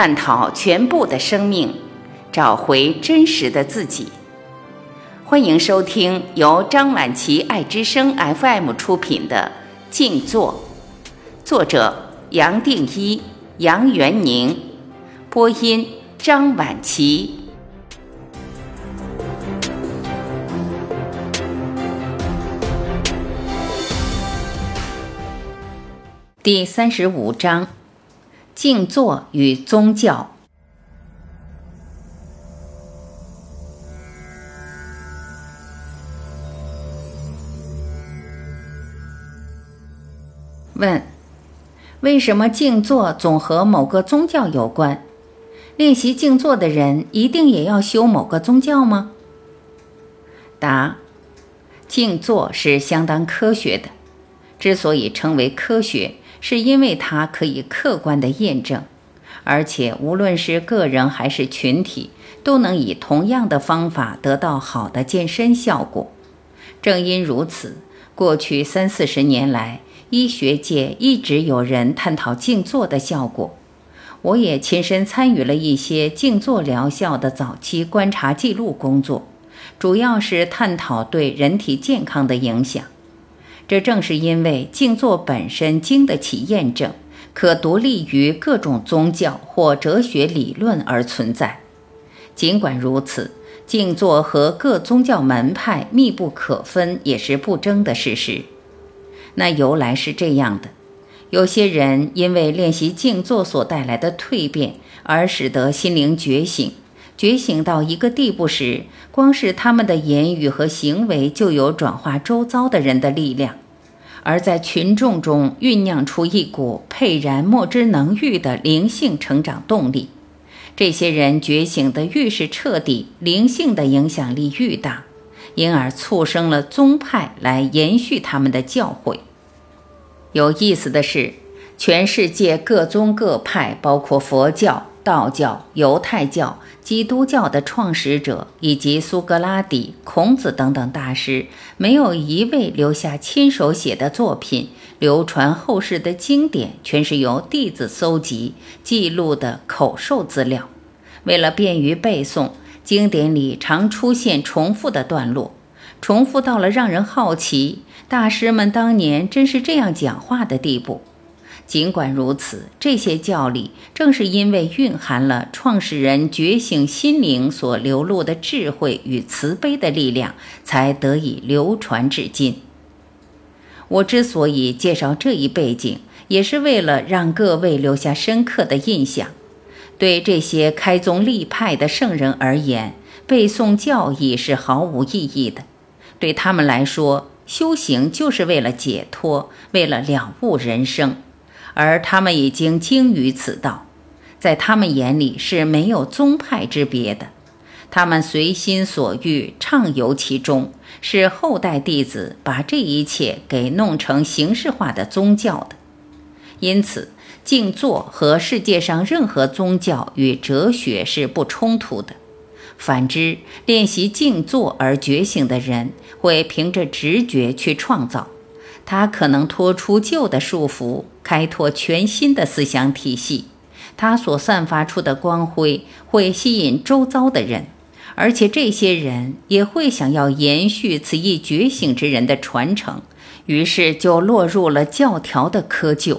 探讨全部的生命，找回真实的自己。欢迎收听由张晚琪爱之声 FM 出品的《静坐》，作者杨定一、杨元宁，播音张晚琪。第三十五章：静坐与宗教。问：为什么静坐总和某个宗教有关？练习静坐的人一定也要修某个宗教吗？答：静坐是相当科学的，之所以称为科学。是因为它可以客观的验证，而且无论是个人还是群体，都能以同样的方法得到好的健身效果。正因如此，过去三四十年来，医学界一直有人探讨静坐的效果。我也亲身参与了一些静坐疗效的早期观察记录工作，主要是探讨对人体健康的影响。这正是因为静坐本身经得起验证，可独立于各种宗教或哲学理论而存在。尽管如此，静坐和各宗教门派密不可分也是不争的事实。那由来是这样的：有些人因为练习静坐所带来的蜕变，而使得心灵觉醒，觉醒到一个地步时，光是他们的言语和行为就有转化周遭的人的力量。而在群众中酝酿出一股沛然莫之能御的灵性成长动力，这些人觉醒的愈是彻底，灵性的影响力愈大，因而促生了宗派来延续他们的教诲。有意思的是，全世界各宗各派，包括佛教。道教、犹太教、基督教的创始者以及苏格拉底、孔子等等大师，没有一位留下亲手写的作品，流传后世的经典全是由弟子搜集记录的口授资料。为了便于背诵，经典里常出现重复的段落，重复到了让人好奇，大师们当年真是这样讲话的地步。尽管如此，这些教理正是因为蕴含了创始人觉醒心灵所流露的智慧与慈悲的力量，才得以流传至今。我之所以介绍这一背景，也是为了让各位留下深刻的印象。对这些开宗立派的圣人而言，背诵教义是毫无意义的。对他们来说，修行就是为了解脱，为了了悟人生。而他们已经精于此道，在他们眼里是没有宗派之别的，他们随心所欲畅游其中，是后代弟子把这一切给弄成形式化的宗教的。因此，静坐和世界上任何宗教与哲学是不冲突的。反之，练习静坐而觉醒的人，会凭着直觉去创造。他可能脱出旧的束缚，开拓全新的思想体系。他所散发出的光辉会吸引周遭的人，而且这些人也会想要延续此一觉醒之人的传承，于是就落入了教条的窠臼。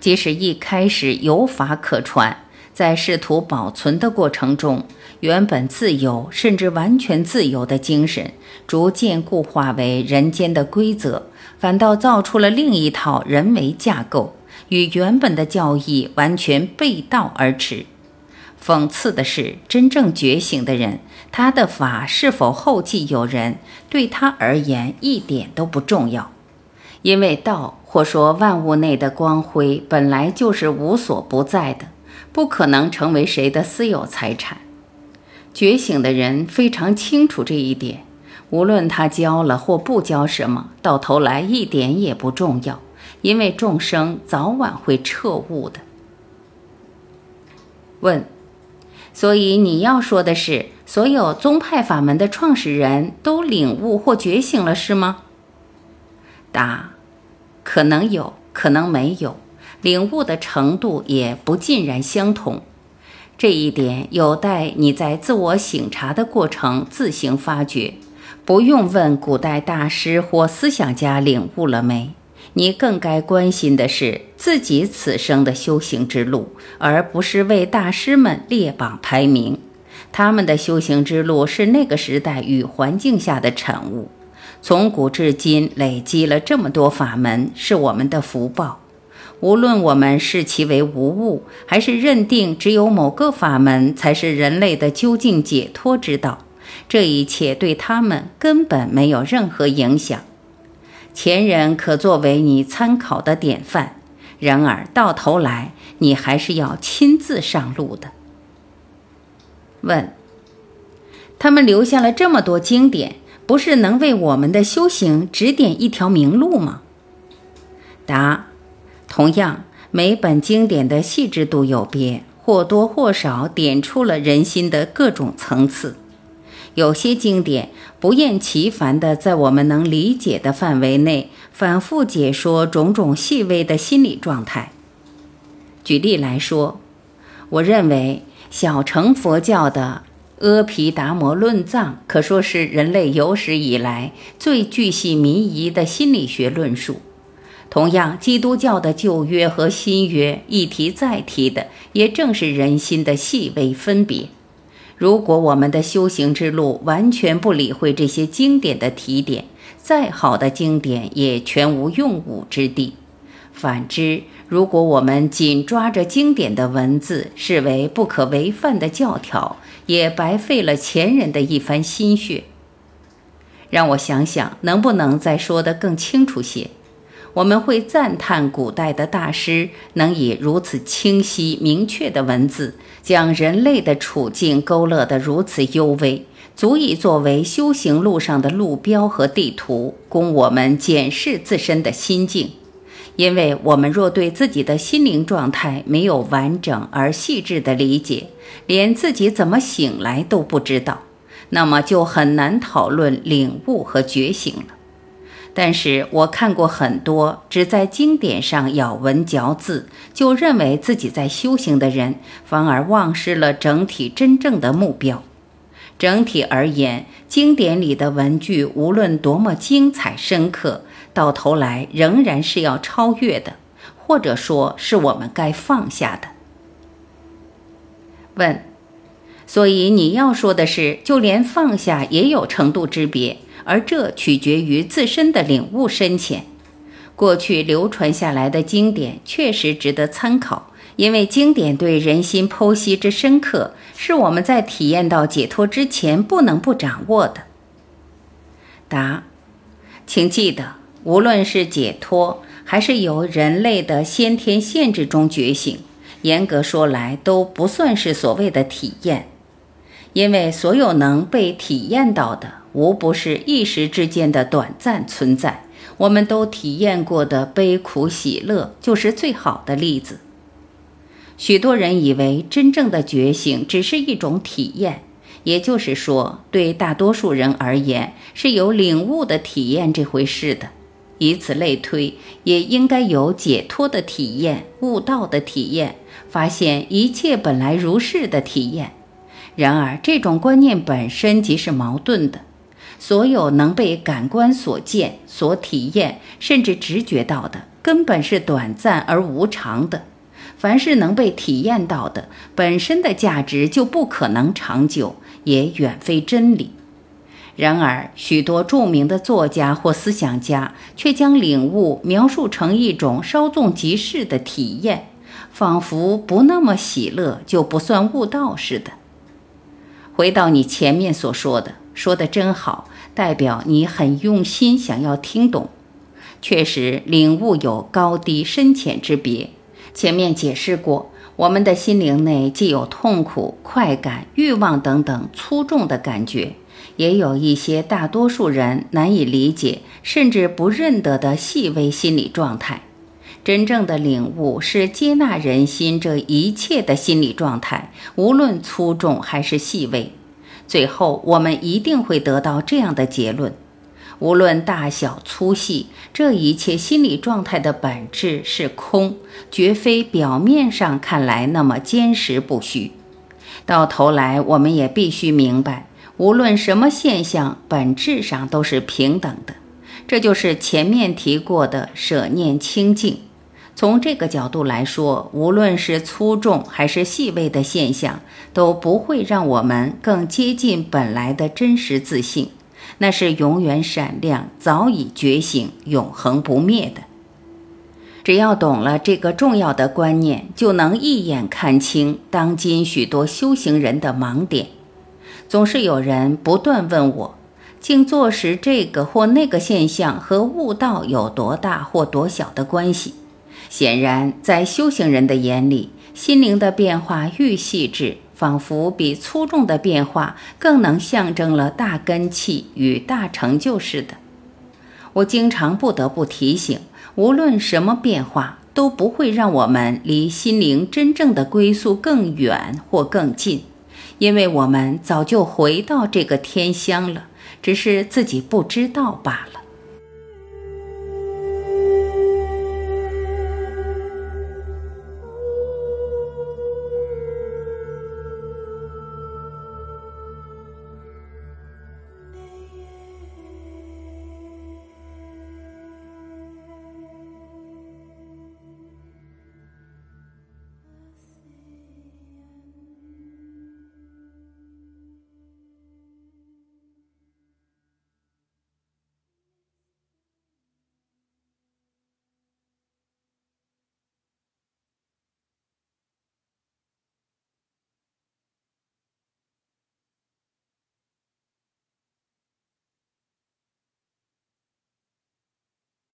即使一开始有法可传，在试图保存的过程中，原本自由甚至完全自由的精神，逐渐固化为人间的规则。反倒造出了另一套人为架构，与原本的教义完全背道而驰。讽刺的是，真正觉醒的人，他的法是否后继有人，对他而言一点都不重要，因为道或说万物内的光辉本来就是无所不在的，不可能成为谁的私有财产。觉醒的人非常清楚这一点。无论他教了或不教什么，到头来一点也不重要，因为众生早晚会彻悟的。问：所以你要说的是，所有宗派法门的创始人都领悟或觉醒了，是吗？答：可能有可能没有，领悟的程度也不尽然相同。这一点有待你在自我省察的过程自行发掘，不用问古代大师或思想家领悟了没。你更该关心的是自己此生的修行之路，而不是为大师们列榜排名。他们的修行之路是那个时代与环境下的产物，从古至今累积了这么多法门，是我们的福报。无论我们视其为无物，还是认定只有某个法门才是人类的究竟解脱之道，这一切对他们根本没有任何影响。前人可作为你参考的典范，然而到头来，你还是要亲自上路的。问：他们留下了这么多经典，不是能为我们的修行指点一条明路吗？答：同样，每本经典的细致度有别，或多或少点出了人心的各种层次。有些经典不厌其烦地在我们能理解的范围内反复解说种种细微的心理状态。举例来说，我认为小乘佛教的《阿毗达摩论藏》可说是人类有史以来最巨细靡遗的心理学论述。同样，基督教的旧约和新约一提再提的，也正是人心的细微分别。如果我们的修行之路完全不理会这些经典的提点，再好的经典也全无用武之地。反之，如果我们紧抓着经典的文字视为不可违犯的教条，也白费了前人的一番心血。让我想想，能不能再说得更清楚些？我们会赞叹古代的大师能以如此清晰明确的文字，将人类的处境勾勒得如此幽微，足以作为修行路上的路标和地图，供我们检视自身的心境。因为我们若对自己的心灵状态没有完整而细致的理解，连自己怎么醒来都不知道，那么就很难讨论领悟和觉醒了。但是我看过很多只在经典上咬文嚼字，就认为自己在修行的人，反而忘失了整体真正的目标。整体而言，经典里的文句无论多么精彩深刻，到头来仍然是要超越的，或者说是我们该放下的。问：所以你要说的是，就连放下也有程度之别？而这取决于自身的领悟深浅。过去流传下来的经典确实值得参考，因为经典对人心剖析之深刻，是我们在体验到解脱之前不能不掌握的。答：请记得，无论是解脱，还是由人类的先天限制中觉醒，严格说来都不算是所谓的体验，因为所有能被体验到的。无不是一时之间的短暂存在。我们都体验过的悲苦喜乐，就是最好的例子。许多人以为真正的觉醒只是一种体验，也就是说，对大多数人而言是有领悟的体验这回事的。以此类推，也应该有解脱的体验、悟道的体验、发现一切本来如是的体验。然而，这种观念本身即是矛盾的。所有能被感官所见、所体验，甚至直觉到的，根本是短暂而无常的。凡是能被体验到的，本身的价值就不可能长久，也远非真理。然而，许多著名的作家或思想家却将领悟描述成一种稍纵即逝的体验，仿佛不那么喜乐就不算悟道似的。回到你前面所说的。说的真好，代表你很用心，想要听懂。确实，领悟有高低深浅之别。前面解释过，我们的心灵内既有痛苦、快感、欲望等等粗重的感觉，也有一些大多数人难以理解甚至不认得的细微心理状态。真正的领悟是接纳人心这一切的心理状态，无论粗重还是细微。最后，我们一定会得到这样的结论：无论大小粗细，这一切心理状态的本质是空，绝非表面上看来那么坚实不虚。到头来，我们也必须明白，无论什么现象，本质上都是平等的。这就是前面提过的舍念清净。从这个角度来说，无论是粗重还是细微的现象，都不会让我们更接近本来的真实自信。那是永远闪亮、早已觉醒、永恒不灭的。只要懂了这个重要的观念，就能一眼看清当今许多修行人的盲点。总是有人不断问我，静坐时这个或那个现象和悟道有多大或多小的关系？显然，在修行人的眼里，心灵的变化愈细致，仿佛比粗重的变化更能象征了大根气与大成就似的。我经常不得不提醒，无论什么变化，都不会让我们离心灵真正的归宿更远或更近，因为我们早就回到这个天乡了，只是自己不知道罢了。